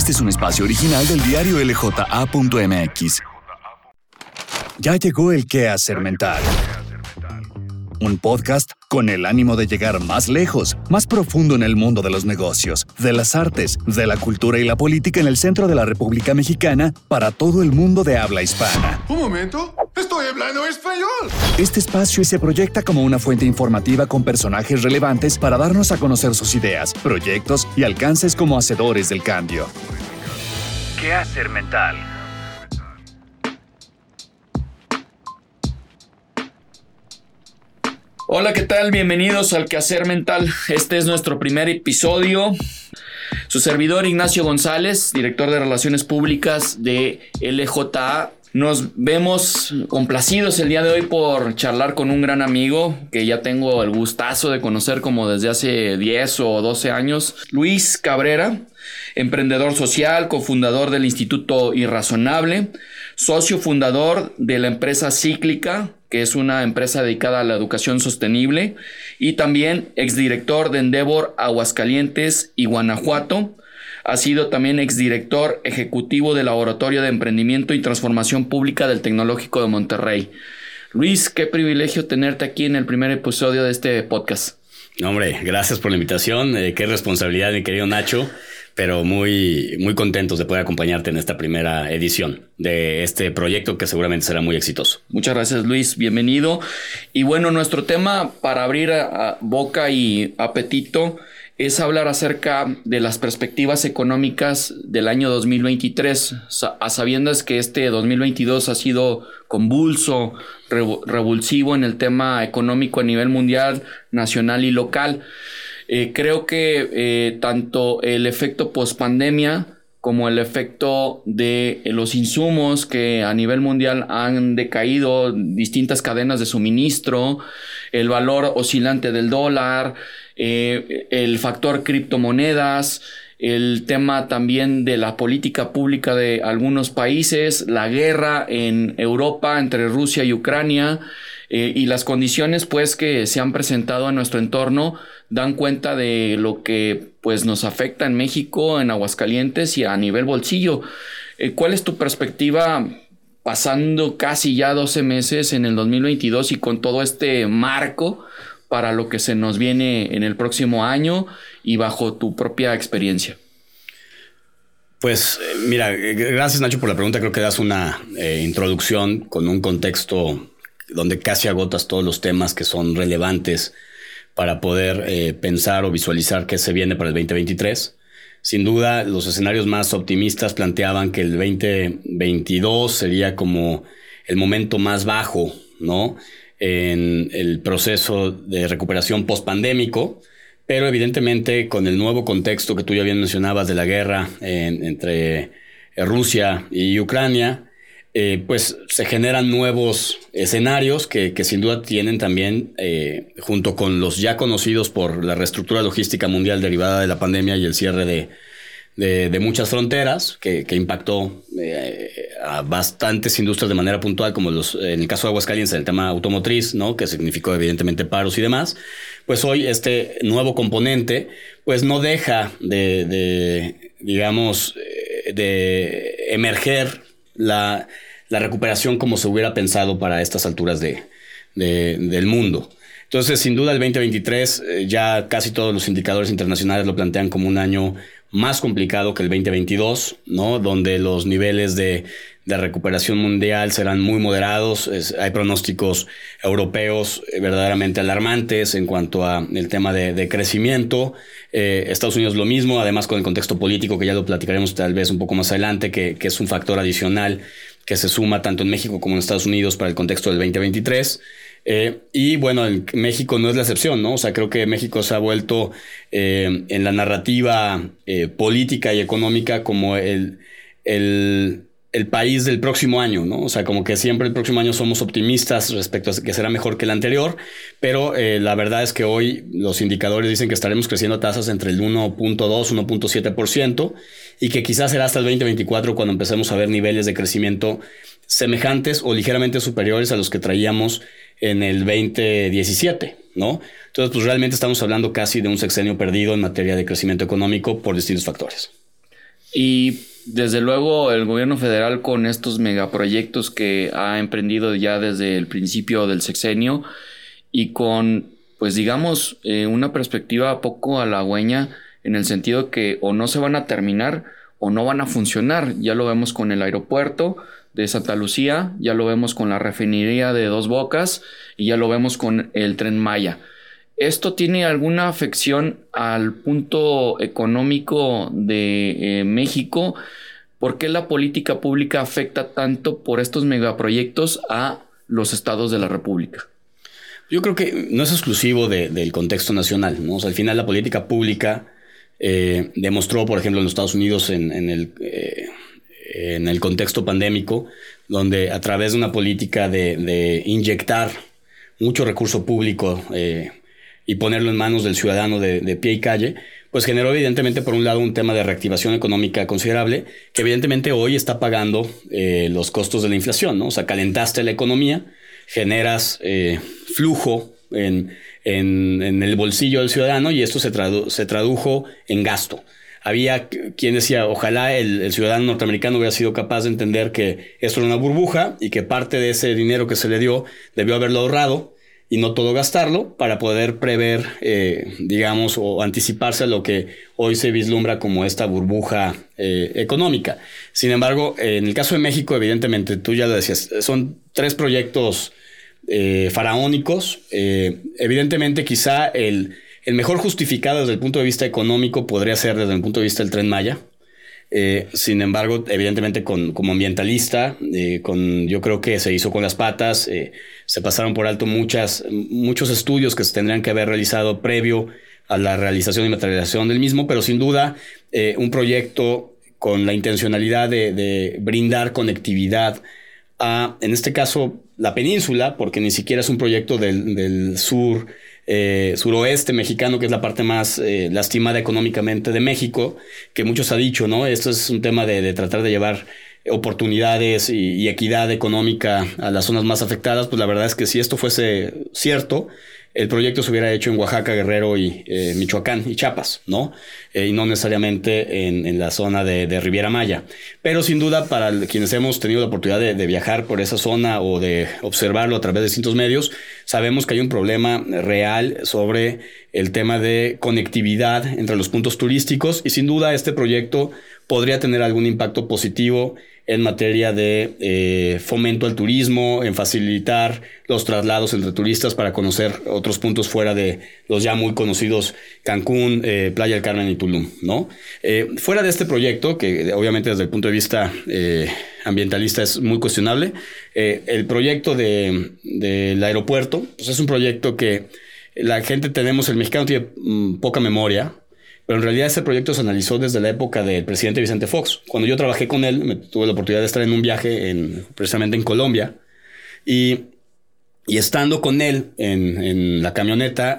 Este es un espacio original del diario LJA.mx. Ya llegó el quehacer mental. Un podcast con el ánimo de llegar más lejos, más profundo en el mundo de los negocios, de las artes, de la cultura y la política en el centro de la República Mexicana para todo el mundo de habla hispana. Un momento, estoy hablando español. Este espacio se proyecta como una fuente informativa con personajes relevantes para darnos a conocer sus ideas, proyectos y alcances como hacedores del cambio. ¿Qué hacer mental? Hola, ¿qué tal? Bienvenidos al Quehacer Mental. Este es nuestro primer episodio. Su servidor Ignacio González, director de Relaciones Públicas de LJA. Nos vemos complacidos el día de hoy por charlar con un gran amigo que ya tengo el gustazo de conocer como desde hace 10 o 12 años, Luis Cabrera, emprendedor social, cofundador del Instituto Irrazonable, socio fundador de la empresa Cíclica, que es una empresa dedicada a la educación sostenible, y también exdirector de Endeavor Aguascalientes y Guanajuato. Ha sido también exdirector ejecutivo del Laboratorio de Emprendimiento y Transformación Pública del Tecnológico de Monterrey. Luis, qué privilegio tenerte aquí en el primer episodio de este podcast. hombre, gracias por la invitación. Eh, qué responsabilidad, mi querido Nacho pero muy, muy contentos de poder acompañarte en esta primera edición de este proyecto que seguramente será muy exitoso. Muchas gracias Luis, bienvenido. Y bueno, nuestro tema para abrir a, boca y apetito es hablar acerca de las perspectivas económicas del año 2023, a sabiendas que este 2022 ha sido convulso, revulsivo en el tema económico a nivel mundial, nacional y local. Eh, creo que eh, tanto el efecto post-pandemia como el efecto de los insumos que a nivel mundial han decaído, distintas cadenas de suministro, el valor oscilante del dólar, eh, el factor criptomonedas, el tema también de la política pública de algunos países, la guerra en Europa entre Rusia y Ucrania, eh, y las condiciones pues que se han presentado en nuestro entorno dan cuenta de lo que pues nos afecta en México, en Aguascalientes y a nivel bolsillo. Eh, ¿Cuál es tu perspectiva pasando casi ya 12 meses en el 2022 y con todo este marco para lo que se nos viene en el próximo año y bajo tu propia experiencia? Pues eh, mira, gracias Nacho por la pregunta. Creo que das una introducción con un contexto donde casi agotas todos los temas que son relevantes para poder eh, pensar o visualizar qué se viene para el 2023. Sin duda, los escenarios más optimistas planteaban que el 2022 sería como el momento más bajo, ¿no? En el proceso de recuperación post-pandémico, pero evidentemente con el nuevo contexto que tú ya bien mencionabas de la guerra entre Rusia y Ucrania, eh, pues se generan nuevos escenarios que, sin duda tienen también, eh, junto con los ya conocidos por la reestructura logística mundial derivada de la pandemia y el cierre de, muchas fronteras, que, impactó eh, a bastantes industrias de manera puntual, como los, en el caso de Aguascalientes, el tema automotriz, ¿no? que significó evidentemente paros y demás, pues hoy este nuevo componente pues no deja de, de digamos, de emerger la, recuperación como se hubiera pensado para estas alturas de, del mundo. Entonces, sin duda, el 2023 eh, ya casi todos los indicadores internacionales lo plantean como un año más complicado que el 2022, ¿no? Donde los niveles de, recuperación mundial serán muy moderados. hay pronósticos europeos eh, verdaderamente alarmantes en cuanto a el tema de, crecimiento. Eh, Estados Unidos lo mismo, además con el contexto político que ya lo platicaremos tal vez un poco más adelante, que, que es un factor adicional que se suma tanto en México como en Estados Unidos para el contexto del 2023. Eh, y bueno, México no es la excepción, ¿no? O sea, creo que México se ha vuelto en la narrativa política y económica como el, el, el, país del próximo año, ¿no? O sea, como que siempre el próximo año somos optimistas respecto a que será mejor que el anterior, pero la verdad es que hoy los indicadores dicen que estaremos creciendo a tasas entre el 1.2, 1.7% y que quizás será hasta el 2024 cuando empecemos a ver niveles de crecimiento semejantes o ligeramente superiores a los que traíamos en el 2017, ¿no? Entonces, pues realmente estamos hablando casi de un sexenio perdido en materia de crecimiento económico por distintos factores. Y desde luego el gobierno federal con estos megaproyectos que ha emprendido ya desde el principio del sexenio y con, pues digamos, eh, una perspectiva poco halagüeña en el sentido que o no se van a terminar o no van a funcionar. Ya lo vemos con el aeropuerto de Santa Lucía, ya lo vemos con la refinería de Dos Bocas y ya lo vemos con el tren Maya. ¿Esto tiene alguna afección al punto económico de eh, México? ¿Por qué la política pública afecta tanto por estos megaproyectos a los estados de la República? Yo creo que no es exclusivo del contexto nacional. al final la política pública eh, demostró, por ejemplo, en los Estados Unidos en, el, eh, en el contexto pandémico, donde a través de una política de, inyectar mucho recurso público y ponerlo en manos del ciudadano de, pie y calle, pues generó evidentemente por un lado un tema de reactivación económica considerable, que evidentemente hoy está pagando eh, los costos de la inflación, ¿no? O sea, calentaste la economía, generas eh, flujo en, el bolsillo del ciudadano y esto se, se tradujo en gasto. Había quien decía, ojalá el, el, ciudadano norteamericano hubiera sido capaz de entender que esto era una burbuja y que parte de ese dinero que se le dio debió haberlo ahorrado y no todo gastarlo para poder prever, eh, digamos, o anticiparse a lo que hoy se vislumbra como esta burbuja eh, económica. Sin embargo, en el caso de México, evidentemente, tú ya lo decías, son tres proyectos eh, faraónicos. evidentemente, quizá el, el mejor justificado desde el punto de vista económico podría ser desde el punto de vista del tren Maya. Eh, sin embargo, evidentemente con, como ambientalista, eh, con, yo creo que se hizo con las patas, eh, se pasaron por alto muchas, muchos estudios que se tendrían que haber realizado previo a la realización y materialización del mismo, pero sin duda un proyecto con la intencionalidad de, brindar conectividad a, en este caso, la península, porque ni siquiera es un proyecto del, del sur eh, suroeste mexicano, que es la parte más eh, lastimada económicamente de México, que muchos ha dicho, ¿no? Esto es un tema de, tratar de llevar oportunidades y, equidad económica a las zonas más afectadas, pues la verdad es que si esto fuese cierto, el proyecto se hubiera hecho en Oaxaca, Guerrero y eh, Michoacán y Chiapas, ¿no? Eh, y no necesariamente en, la zona de, Riviera Maya. Pero sin duda, para quienes hemos tenido la oportunidad de, viajar por esa zona o de observarlo a través de distintos medios, sabemos que hay un problema real sobre el tema de conectividad entre los puntos turísticos y sin duda este proyecto podría tener algún impacto positivo en materia de eh, fomento al turismo, en facilitar los traslados entre turistas para conocer otros puntos fuera de los ya muy conocidos Cancún, eh, Playa del Carmen y Tulum, ¿no? Eh, fuera de este proyecto, que obviamente desde el punto de vista ambientalista es muy cuestionable, el proyecto del aeropuerto, pues es un proyecto que la gente tenemos, el mexicano tiene mm, poca memoria, pero en realidad ese proyecto se analizó desde la época del presidente Vicente Fox. Cuando yo trabajé con él, me tuve la oportunidad de estar en un viaje en, precisamente en Colombia. Y, y estando con él en, en la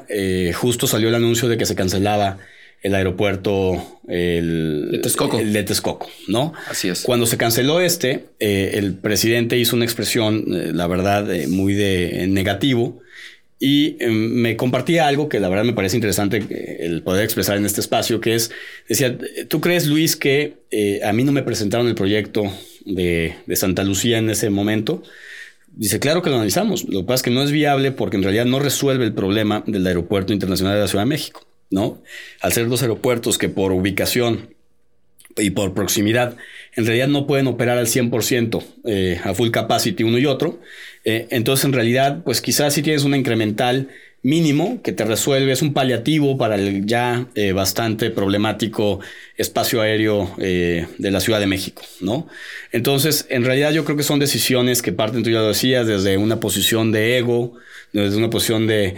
eh, justo salió el anuncio de que se cancelaba el aeropuerto el, de Texcoco. El de Texcoco, ¿no? Así es. Cuando se canceló este, eh, el presidente hizo una expresión, eh, la verdad, muy de negativo y em, me compartía algo que la verdad me parece interesante eh, el poder expresar en este espacio, que es, decía, ¿tú crees, Luis, que eh, a mí no me presentaron el proyecto de, de, Santa Lucía en ese momento? Dice, claro que lo analizamos. Lo que pasa es que no es viable porque en realidad no resuelve el problema del Aeropuerto Internacional de la Ciudad de México, ¿no? Al ser dos aeropuertos que por ubicación y por proximidad en realidad no pueden operar al 100% eh, a full capacity uno y otro. Eh, entonces, en realidad, pues quizás si tienes una incremental mínimo que te resuelve, es un paliativo para el ya eh, bastante problemático espacio aéreo de la Ciudad de México, ¿no? Entonces, en realidad yo creo que son decisiones que parten, tú ya lo decías, desde una posición de ego, desde una posición de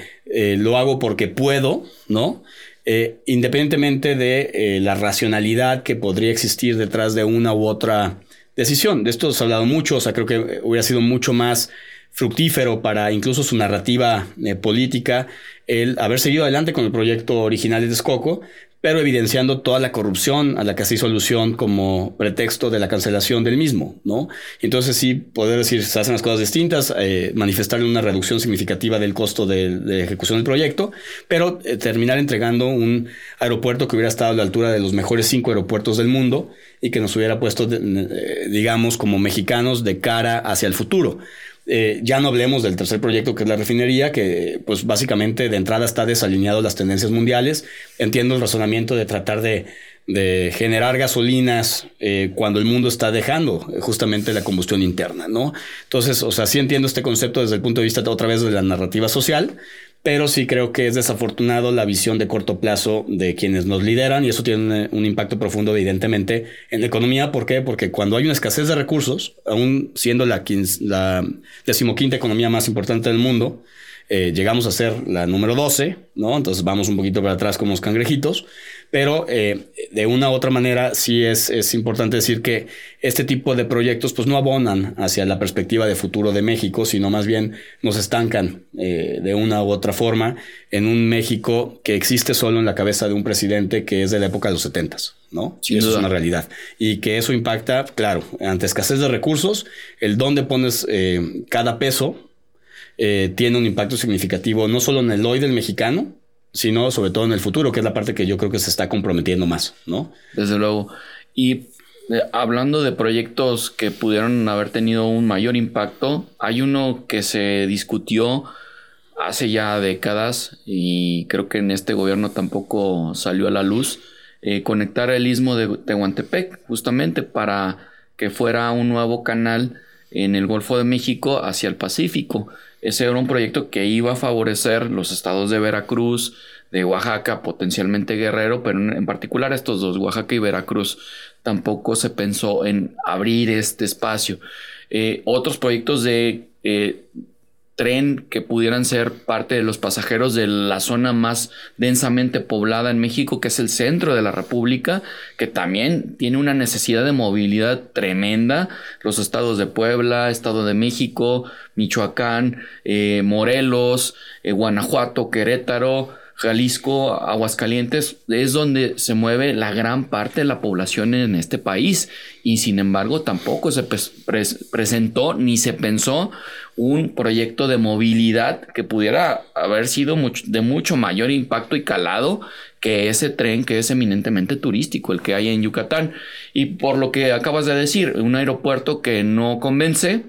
lo hago porque puedo, ¿no? Eh, independientemente de eh, la racionalidad que podría existir detrás de una u otra decisión. De esto se ha hablado mucho, o sea, creo que hubiera sido mucho más fructífero para incluso su narrativa eh, política el haber seguido adelante con el proyecto original de Texcoco, pero evidenciando toda la corrupción a la que se hizo alusión como pretexto de la cancelación del mismo, ¿no? Entonces sí, poder decir, se hacen las cosas distintas, eh, manifestar una reducción significativa del costo de, ejecución del proyecto, pero eh, terminar entregando un aeropuerto que hubiera estado a la altura de los mejores cinco aeropuertos del mundo y que nos hubiera puesto, eh, digamos, como mexicanos de cara hacia el futuro. Eh, ya no hablemos del tercer proyecto que es la refinería, que pues básicamente de entrada está desalineado las tendencias mundiales. Entiendo el razonamiento de tratar de, generar gasolinas eh, cuando el mundo está dejando justamente la combustión interna, ¿no? Entonces, o sea, sí entiendo este concepto desde el punto de vista otra vez de la narrativa social, pero sí creo que es desafortunado la visión de corto plazo de quienes nos lideran y eso tiene un, impacto profundo evidentemente en la economía. ¿Por qué? Porque cuando hay una escasez de recursos, aún siendo la, la decimoquinta economía más importante del mundo, eh, llegamos a ser la número 12, ¿no? Entonces vamos un poquito para atrás como los cangrejitos, pero eh, de una u otra manera sí es, es, importante decir que este tipo de proyectos pues no abonan hacia la perspectiva de futuro de México, sino más bien nos estancan eh, de una u otra forma en un México que existe solo en la cabeza de un presidente que es de la época de los 70, ¿no? Sin eso es una realidad. Y que eso impacta, claro, ante escasez de recursos, el dónde pones cada peso eh, tiene un impacto significativo no solo en el hoy del mexicano, sino sobre todo en el futuro, que es la parte que yo creo que se está comprometiendo más, ¿no? Desde luego. Y eh, hablando de proyectos que pudieron haber tenido un mayor impacto, hay uno que se discutió hace ya décadas y creo que en este gobierno tampoco salió a la luz, eh, conectar el istmo de Tehuantepec justamente para que fuera un nuevo canal en el Golfo de México hacia el Pacífico. Ese era un proyecto que iba a favorecer los estados de Veracruz, de Oaxaca, potencialmente Guerrero, pero en particular estos dos, Oaxaca y Veracruz, tampoco se pensó en abrir este espacio. Eh, otros proyectos de eh, tren que pudieran ser parte de los pasajeros de la zona más densamente poblada en México, que es el centro de la República, que también tiene una necesidad de movilidad tremenda. Los estados de Puebla, Estado de México, Michoacán, eh, Morelos, eh, Guanajuato, Querétaro, Jalisco, Aguascalientes, es donde se mueve la gran parte de la población en este país. Y sin embargo, tampoco se presentó ni se pensó un proyecto de movilidad que pudiera haber sido de mucho mayor impacto y calado que ese tren que es eminentemente turístico, el que hay en Yucatán. Y por lo que acabas de decir, un aeropuerto que no convence,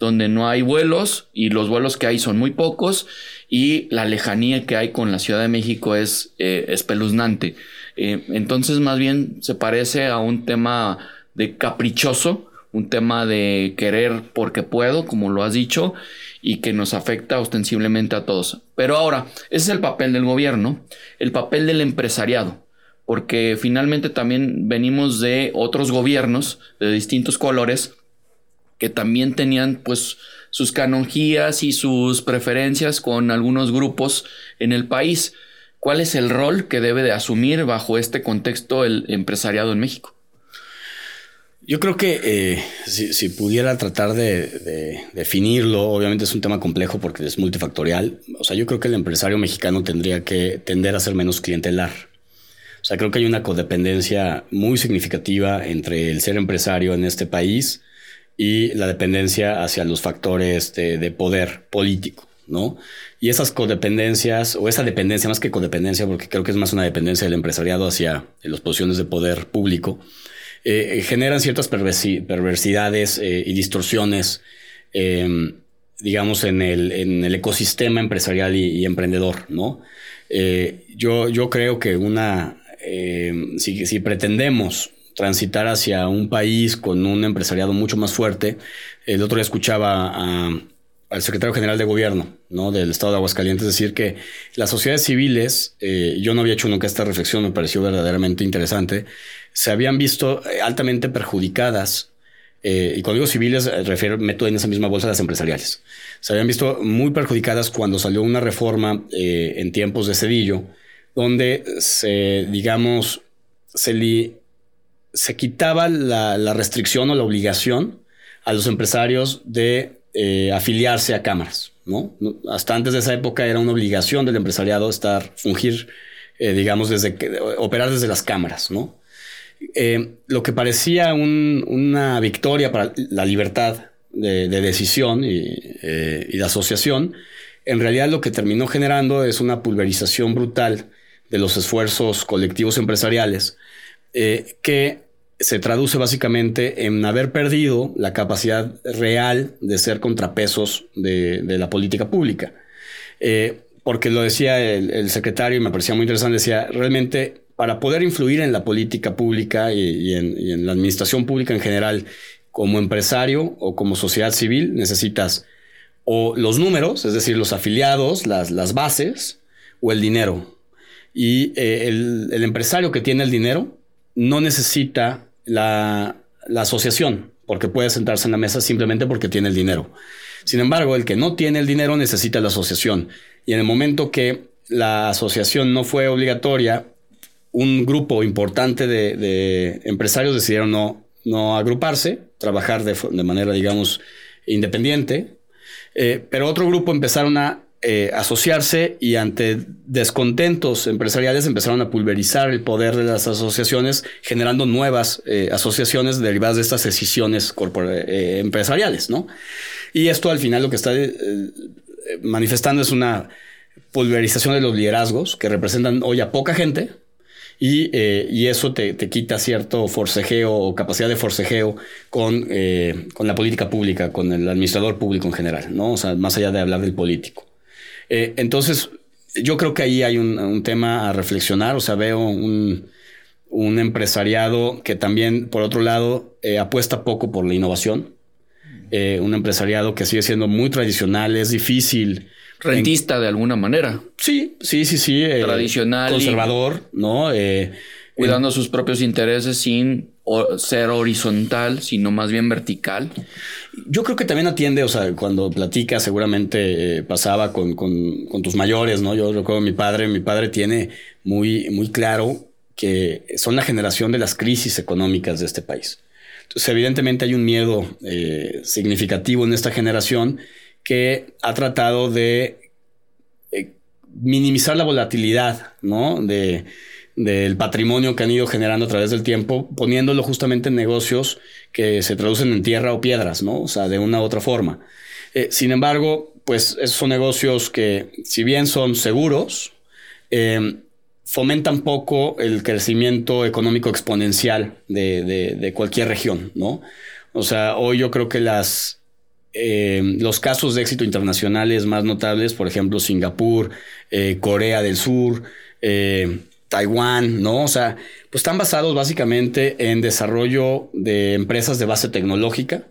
donde no hay vuelos y los vuelos que hay son muy pocos y la lejanía que hay con la Ciudad de México es eh, espeluznante. Eh, entonces más bien se parece a un tema de caprichoso, un tema de querer porque puedo, como lo has dicho, y que nos afecta ostensiblemente a todos. Pero ahora, ese es el papel del gobierno, el papel del empresariado, porque finalmente también venimos de otros gobiernos de distintos colores que también tenían pues sus canonjías y sus preferencias con algunos grupos en el país. ¿Cuál es el rol que debe de asumir bajo este contexto el empresariado en México? Yo creo que eh, si, pudiera tratar de, definirlo, obviamente es un tema complejo porque es multifactorial. O sea, yo creo que el empresario mexicano tendría que tender a ser menos clientelar. O sea, creo que hay una codependencia muy significativa entre el ser empresario en este país y la dependencia hacia los factores de, poder político, ¿no? Y esas codependencias, o esa dependencia, más que codependencia, porque creo que es más una dependencia del empresariado hacia las posiciones de poder público, eh, generan ciertas perversidades eh, y distorsiones, em, digamos, en el, en el, ecosistema empresarial y, emprendedor, ¿no? Eh, yo, yo creo que una, em, si, si pretendemos transitar hacia un país con un empresariado mucho más fuerte. El otro día escuchaba al secretario general de gobierno ¿no? del estado de Aguascalientes decir que las sociedades civiles, eh, yo no había hecho nunca esta reflexión, me pareció verdaderamente interesante, se habían visto eh, altamente perjudicadas. Eh, y cuando digo civiles, refiero, meto en esa misma bolsa las empresariales. Se habían visto muy perjudicadas cuando salió una reforma en tiempos de Cedillo, donde se, digamos, se, se quitaba la, restricción o la obligación a los empresarios de eh, afiliarse a cámaras. ¿no? Hasta antes de esa época era una obligación del empresariado estar, fungir eh, digamos, desde que, operar desde las cámaras, ¿no? Eh, lo que parecía una victoria para la libertad de, decisión y, de asociación, en realidad lo que terminó generando es una pulverización brutal de los esfuerzos colectivos empresariales que se traduce básicamente en haber perdido la capacidad real de ser contrapesos de, la política pública. Eh, porque lo decía el, secretario y me parecía muy interesante, decía, realmente para poder influir en la política pública y, en, la administración pública en general, como empresario o como sociedad civil, necesitas o los números, es decir, los afiliados, las, bases, o el dinero. Y eh, el empresario que tiene el dinero no necesita la, asociación, porque puede sentarse en la mesa simplemente porque tiene el dinero. Sin embargo, el que no tiene el dinero necesita la asociación. Y en el momento que la asociación no fue obligatoria, un grupo importante de, empresarios decidieron no, agruparse, trabajar de, manera, digamos, independiente, eh, pero otro grupo empezaron a eh, asociarse y ante descontentos empresariales empezaron a pulverizar el poder de las asociaciones, generando nuevas eh, asociaciones derivadas de estas decisiones empresariales, ¿no? Y esto al final lo que está manifestando es una pulverización de los liderazgos que representan hoy a poca gente, y, eso te, quita cierto forcejeo o capacidad de forcejeo con, con, la política pública, con el administrador público en general, ¿no? O sea, más allá de hablar del político. Eh, entonces, yo creo que ahí hay un, tema a reflexionar, o sea, veo un, empresariado que también, por otro lado, eh, apuesta poco por la innovación, eh, un empresariado que sigue siendo muy tradicional, es difícil. Rentista de alguna manera. Sí, sí, sí, sí. Tradicional. Conservador, ¿no? Cuidando sus propios intereses sin ser horizontal, sino más bien vertical. Yo creo que también atiende, o sea, cuando platica, seguramente eh, pasaba con, tus mayores, ¿no? Yo recuerdo a mi padre, mi padre tiene muy, muy claro que son la generación de las crisis económicas de este país. Entonces, evidentemente hay un miedo eh, significativo en esta generación que ha tratado de eh, minimizar la volatilidad, ¿no? De, del patrimonio que han ido generando a través del tiempo, poniéndolo justamente en negocios que se traducen en tierra o piedras, ¿no? O sea, de una u otra forma. Eh, sin embargo, pues esos son negocios que, si bien son seguros, em, fomentan poco el crecimiento económico exponencial de, cualquier región, ¿no? O sea, hoy yo creo que las, em, los casos de éxito internacionales más notables, por ejemplo, Singapur, eh, Corea del Sur, eh, Taiwán, ¿no? O sea, pues están basados básicamente en desarrollo de empresas de base tecnológica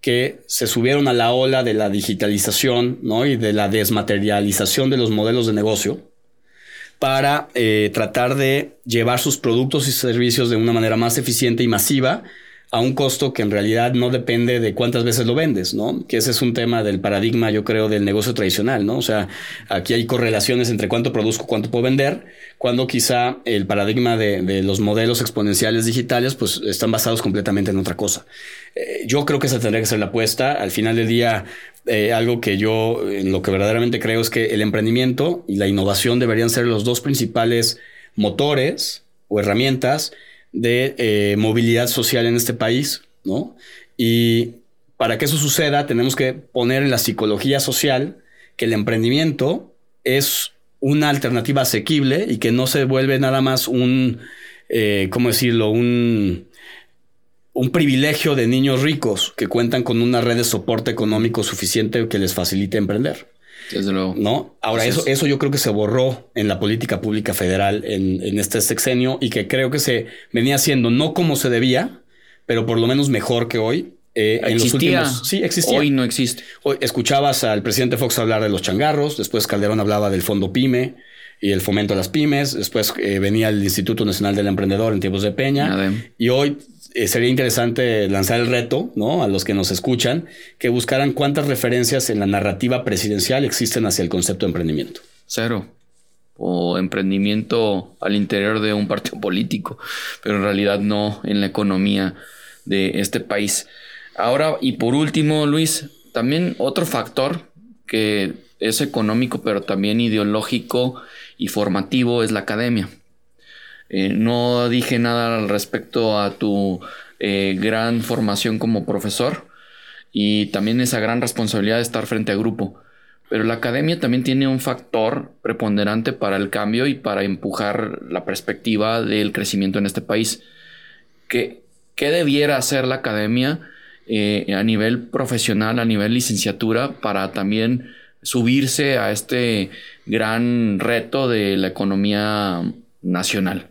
que se subieron a la ola de la digitalización, ¿no? Y de la desmaterialización de los modelos de negocio para eh, tratar de llevar sus productos y servicios de una manera más eficiente y masiva a un costo que en realidad no depende de cuántas veces lo vendes, ¿no? Que ese es un tema del paradigma, yo creo, del negocio tradicional, ¿no? O sea, aquí hay correlaciones entre cuánto produzco, cuánto puedo vender, cuando quizá el paradigma de, los modelos exponenciales digitales, pues están basados completamente en otra cosa. Eh, yo creo que esa tendría que ser la apuesta. Al final del día, eh, algo que yo en lo que verdaderamente creo es que el emprendimiento y la innovación deberían ser los dos principales motores o herramientas de eh, movilidad social en este país, ¿no? Y para que eso suceda, tenemos que poner en la psicología social que el emprendimiento es una alternativa asequible y que no se vuelve nada más un, eh, ¿cómo decirlo? Un, un privilegio de niños ricos que cuentan con una red de soporte económico suficiente que les facilite emprender. Desde luego. ¿No? Ahora, eso, eso yo creo que se borró en la política pública federal en, este sexenio y que creo que se venía haciendo no como se debía, pero por lo menos mejor que hoy. Eh, en los últimos, sí, existía. Hoy no existe. Hoy escuchabas al presidente Fox hablar de los changarros, después Calderón hablaba del fondo PYME y el fomento a las pymes, después eh, venía el Instituto Nacional del Emprendedor en tiempos de Peña, y hoy eh, sería interesante lanzar el reto, ¿no? A los que nos escuchan, que buscaran cuántas referencias en la narrativa presidencial existen hacia el concepto de emprendimiento. Cero. O emprendimiento al interior de un partido político, pero en realidad no en la economía de este país. Ahora, y por último, Luis, también otro factor que es económico, pero también ideológico y formativo es la academia. Eh, no dije nada al respecto a tu eh, gran formación como profesor y también esa gran responsabilidad de estar frente a grupo. Pero la academia también tiene un factor preponderante para el cambio y para empujar la perspectiva del crecimiento en este país. ¿Qué, debiera hacer la academia eh, a nivel profesional, a nivel licenciatura, para también subirse a este gran reto de la economía nacional?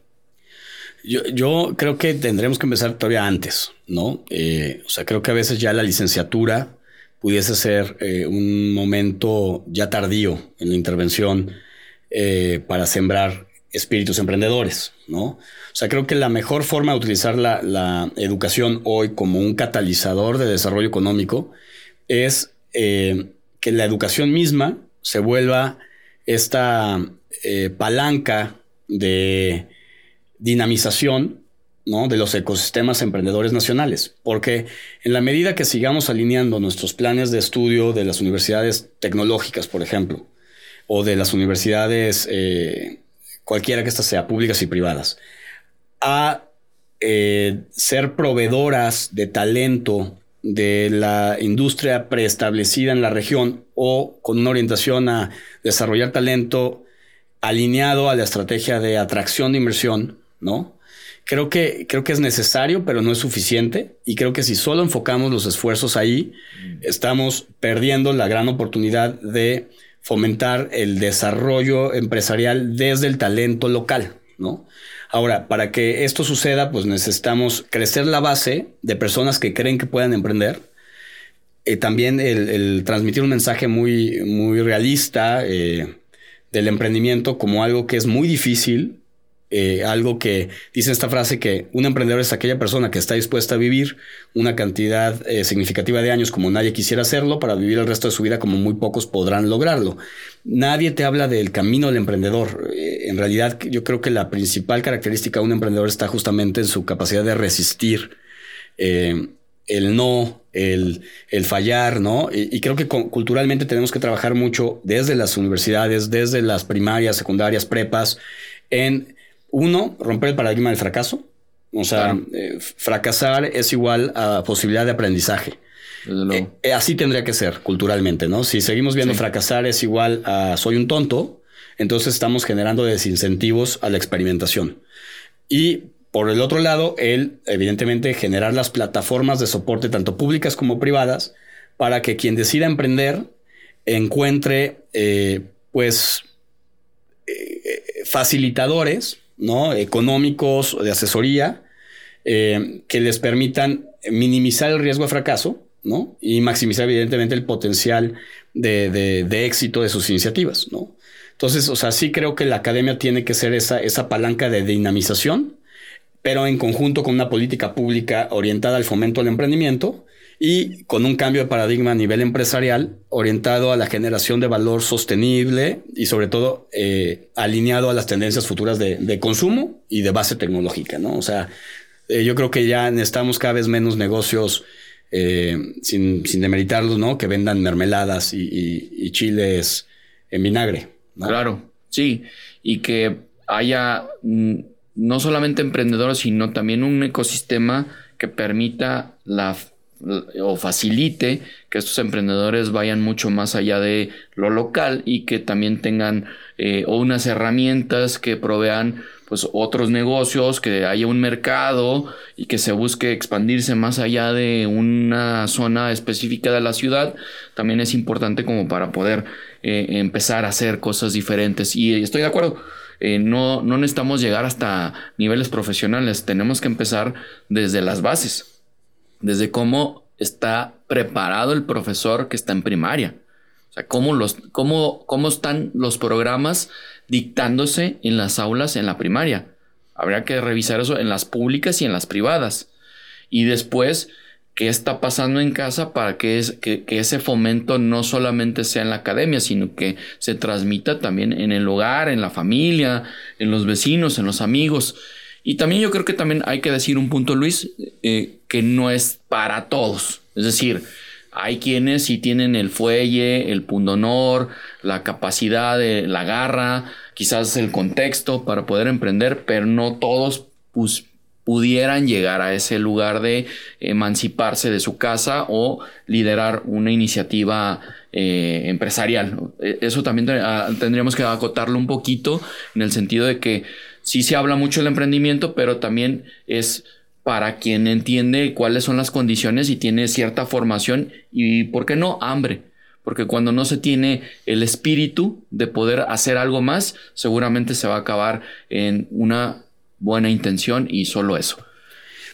Yo, creo que tendremos que empezar todavía antes, ¿no? Eh, o sea, creo que a veces ya la licenciatura pudiese ser eh, un momento ya tardío en la intervención eh, para sembrar espíritus emprendedores, ¿no? O sea, creo que la mejor forma de utilizar la, la educación hoy como un catalizador de desarrollo económico es que la educación misma se vuelva esta palanca de dinamización ¿no? de los ecosistemas emprendedores nacionales, porque en la medida que sigamos alineando nuestros planes de estudio de las universidades tecnológicas, por ejemplo, o de las universidades, eh, cualquiera que éstas sea, públicas y privadas, a eh, ser proveedoras de talento de la industria preestablecida en la región o con una orientación a desarrollar talento alineado a la estrategia de atracción de inversión, ¿no? Creo que, creo que es necesario, pero no es suficiente. Y creo que si solo enfocamos los esfuerzos ahí, estamos perdiendo la gran oportunidad de fomentar el desarrollo empresarial desde el talento local, ¿no? Ahora, para que esto suceda, pues necesitamos crecer la base de personas que creen que puedan emprender. Eh, también el, transmitir un mensaje muy, muy realista eh, del emprendimiento como algo que es muy difícil, eh, algo que dice esta frase que un emprendedor es aquella persona que está dispuesta a vivir una cantidad eh, significativa de años como nadie quisiera hacerlo para vivir el resto de su vida como muy pocos podrán lograrlo. Nadie te habla del camino del emprendedor. Eh, en realidad yo creo que la principal característica de un emprendedor está justamente en su capacidad de resistir el no, el, fallar, ¿no? Y, creo que culturalmente tenemos que trabajar mucho desde las universidades, desde las primarias, secundarias, prepas, en uno, romper el paradigma del fracaso. O sea, eh, fracasar es igual a posibilidad de aprendizaje. Eh, eh, así tendría que ser culturalmente, ¿no? Si seguimos viendo fracasar es igual a soy un tonto, entonces estamos generando desincentivos a la experimentación. Y por el otro lado, el, evidentemente, generar las plataformas de soporte, tanto públicas como privadas, para que quien decida emprender encuentre, pues, facilitadores ¿no? económicos, de asesoría, eh, que les permitan minimizar el riesgo de fracaso ¿no? y maximizar evidentemente el potencial de, éxito de sus iniciativas. ¿no? Entonces, o sea, sí creo que la academia tiene que ser esa, esa palanca de dinamización, pero en conjunto con una política pública orientada al fomento del emprendimiento y con un cambio de paradigma a nivel empresarial orientado a la generación de valor sostenible y sobre todo eh, alineado a las tendencias futuras de, consumo y de base tecnológica, ¿no? O sea, eh, yo creo que ya necesitamos cada vez menos negocios eh, sin, sin, demeritarlos, ¿no? Que vendan mermeladas y, chiles en vinagre. Claro, sí, y que haya mm, no solamente emprendedores, sino también un ecosistema que permita la o facilite que estos emprendedores vayan mucho más allá de lo local y que también tengan eh, unas herramientas que provean pues otros negocios, que haya un mercado y que se busque expandirse más allá de una zona específica de la ciudad, también es importante como para poder eh, empezar a hacer cosas diferentes. Y estoy de acuerdo, eh, no, no necesitamos llegar hasta niveles profesionales, tenemos que empezar desde las bases desde cómo está preparado el profesor que está en primaria. O sea, cómo, los, cómo, cómo están los programas dictándose en las aulas en la primaria. Habría que revisar eso en las públicas y en las privadas. Y después, qué está pasando en casa para que, que, ese fomento no solamente sea en la academia, sino que se transmita también en el hogar, en la familia, en los vecinos, en los amigos. Y también yo creo que también hay que decir un punto, Luis, eh, que no es para todos. Es decir, hay quienes sí tienen el fuelle, el pundonor, la capacidad de la garra, quizás el contexto para poder emprender, pero no todos pues, pudieran llegar a ese lugar de emanciparse de su casa o liderar una iniciativa eh, empresarial. E, eso también tendríamos que acotarlo un poquito en el sentido de que sí se habla mucho del emprendimiento, pero también es para quien entiende cuáles son las condiciones y tiene cierta formación y, ¿por qué no?, hambre. Porque cuando no se tiene el espíritu de poder hacer algo más, seguramente se va a acabar en una buena intención y solo eso.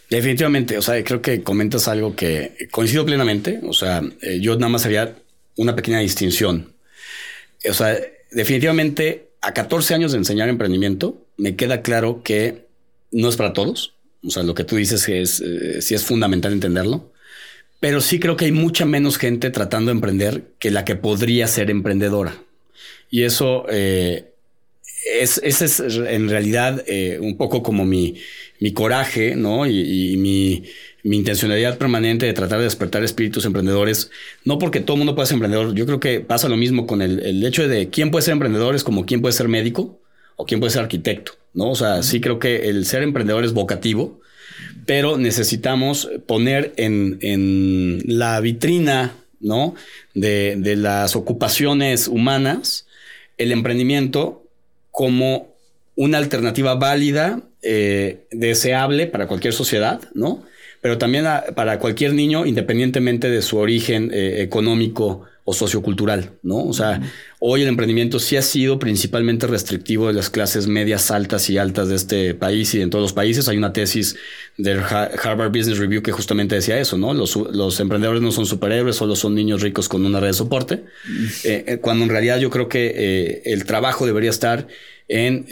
Definitivamente, o sea, creo que comentas algo que coincido plenamente, o sea, eh, yo nada más haría una pequeña distinción. O sea, definitivamente a 14 años de enseñar emprendimiento, me queda claro que no es para todos, o sea, lo que tú dices es, eh, sí es fundamental entenderlo, pero sí creo que hay mucha menos gente tratando de emprender que la que podría ser emprendedora. Y eso eh, es, ese es en realidad eh, un poco como mi, mi coraje, ¿no? Y, mi, mi, intencionalidad permanente de tratar de despertar espíritus emprendedores, no porque todo el mundo pueda ser emprendedor, yo creo que pasa lo mismo con el, el hecho de quién puede ser emprendedor es como quién puede ser médico o quién puede ser arquitecto, ¿no? O sea, sí creo que el ser emprendedor es vocativo, pero necesitamos poner en, en la vitrina, ¿no? De, de las ocupaciones humanas el emprendimiento como una alternativa válida, eh, deseable para cualquier sociedad, ¿no? Pero también para cualquier niño, independientemente de su origen eh, económico o sociocultural, ¿no? O sea, hoy el emprendimiento sí ha sido principalmente restrictivo de las clases medias, altas y altas de este país y en todos los países. Hay una tesis del Harvard Business Review que justamente decía eso, ¿no? Los, emprendedores no son superhéroes, solo son niños ricos con una red de soporte. Eh, eh, cuando en realidad yo creo que eh, el trabajo debería estar en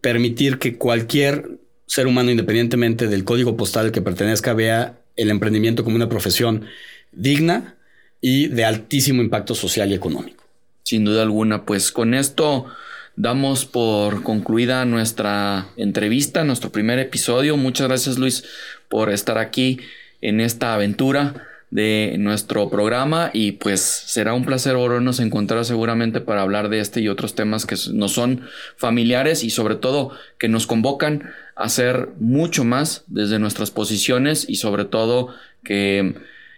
permitir que cualquier ser humano, independientemente del código postal al que pertenezca, vea el emprendimiento como una profesión digna y de altísimo impacto social y económico. Sin duda alguna, pues con esto damos por concluida nuestra entrevista, nuestro primer episodio. Muchas gracias Luis por estar aquí en esta aventura de nuestro programa y pues será un placer volvernos a encontrar seguramente para hablar de este y otros temas que nos son familiares y sobre todo que nos convocan hacer mucho más desde nuestras posiciones y sobre todo que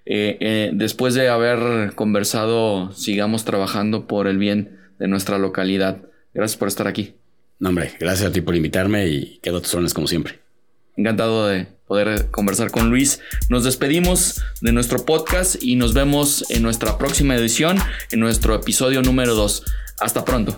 eh, eh, después de haber conversado sigamos trabajando por el bien de nuestra localidad. Gracias por estar aquí. No, hombre, gracias a ti por invitarme y quedo a tus órdenes como siempre. Encantado de poder conversar con Luis. Nos despedimos de nuestro podcast y nos vemos en nuestra próxima edición, en nuestro episodio número 2. Hasta pronto.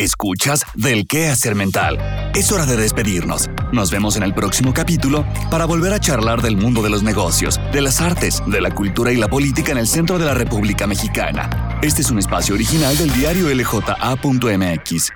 Escuchas del qué hacer mental. Es hora de despedirnos. Nos vemos en el próximo capítulo para volver a charlar del mundo de los negocios, de las artes, de la cultura y la política en el centro de la República Mexicana. Este es un espacio original del diario LJA.mx.